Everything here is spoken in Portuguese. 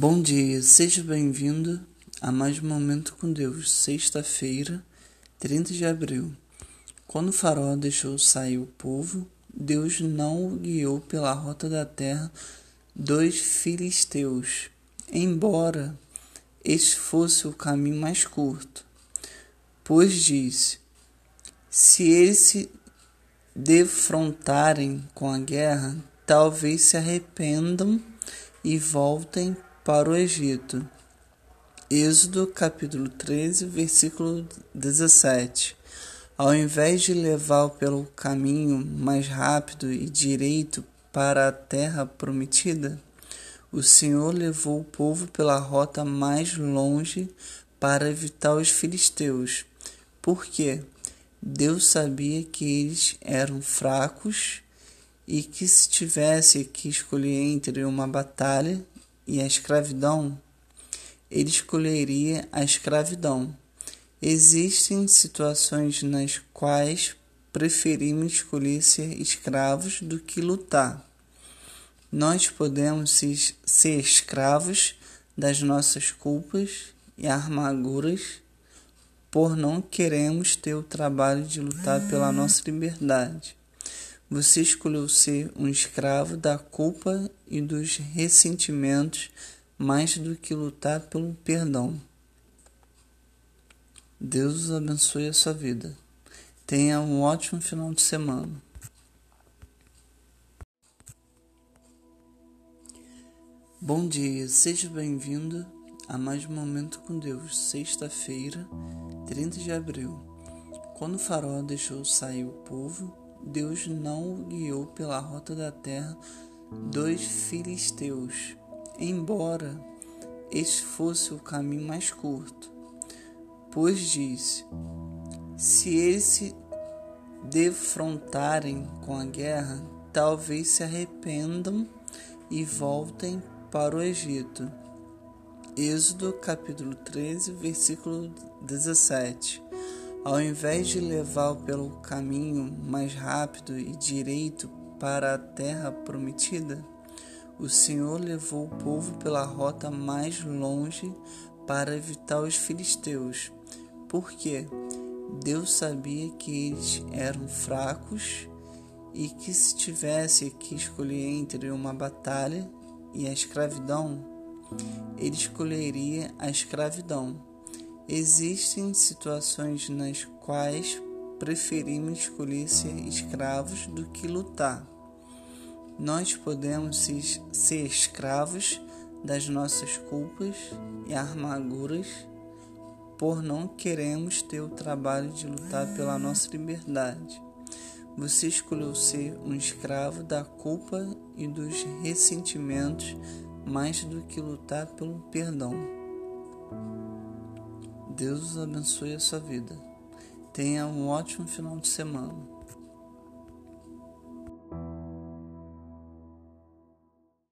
Bom dia, seja bem-vindo a mais um Momento com Deus, sexta-feira, 30 de abril. Quando faraó deixou sair o povo, Deus não o guiou pela rota da terra dos filisteus, embora este fosse o caminho mais curto. Pois disse: Se eles se defrontarem com a guerra, talvez se arrependam e voltem para o Egito. Êxodo capítulo 13, versículo 17. Ao invés de levá-lo pelo caminho mais rápido e direito para a terra prometida, o Senhor levou o povo pela rota mais longe para evitar os filisteus. Por quê? Deus sabia que eles eram fracos e que se tivesse que escolher entre uma batalha e a escravidão, ele escolheria a escravidão. Existem situações nas quais preferimos escolher ser escravos do que lutar. Nós podemos ser escravos das nossas culpas e amarguras por não queremos ter o trabalho de lutar pela nossa liberdade. Você escolheu ser um escravo da culpa e dos ressentimentos mais do que lutar pelo perdão. Deus abençoe a sua vida. Tenha um ótimo final de semana. Bom dia, seja bem-vindo a mais um Momento com Deus, sexta-feira, 30 de abril. Quando o farol deixou sair o povo, Deus não o guiou pela rota da terra dos filisteus, embora este fosse o caminho mais curto. Pois disse: Se eles se defrontarem com a guerra, talvez se arrependam e voltem para o Egito. Êxodo capítulo 13, versículo 17. Ao invés de levá-lo pelo caminho mais rápido e direito para a terra prometida, o Senhor levou o povo pela rota mais longe para evitar os filisteus. Porque Deus sabia que eles eram fracos e que se tivesse que escolher entre uma batalha e a escravidão, ele escolheria a escravidão Existem situações nas quais preferimos escolher ser escravos do que lutar. Nós podemos ser escravos das nossas culpas e amarguras por não queremos ter o trabalho de lutar pela nossa liberdade. Você escolheu ser um escravo da culpa e dos ressentimentos mais do que lutar pelo perdão. Deus abençoe a sua vida. Tenha um ótimo final de semana.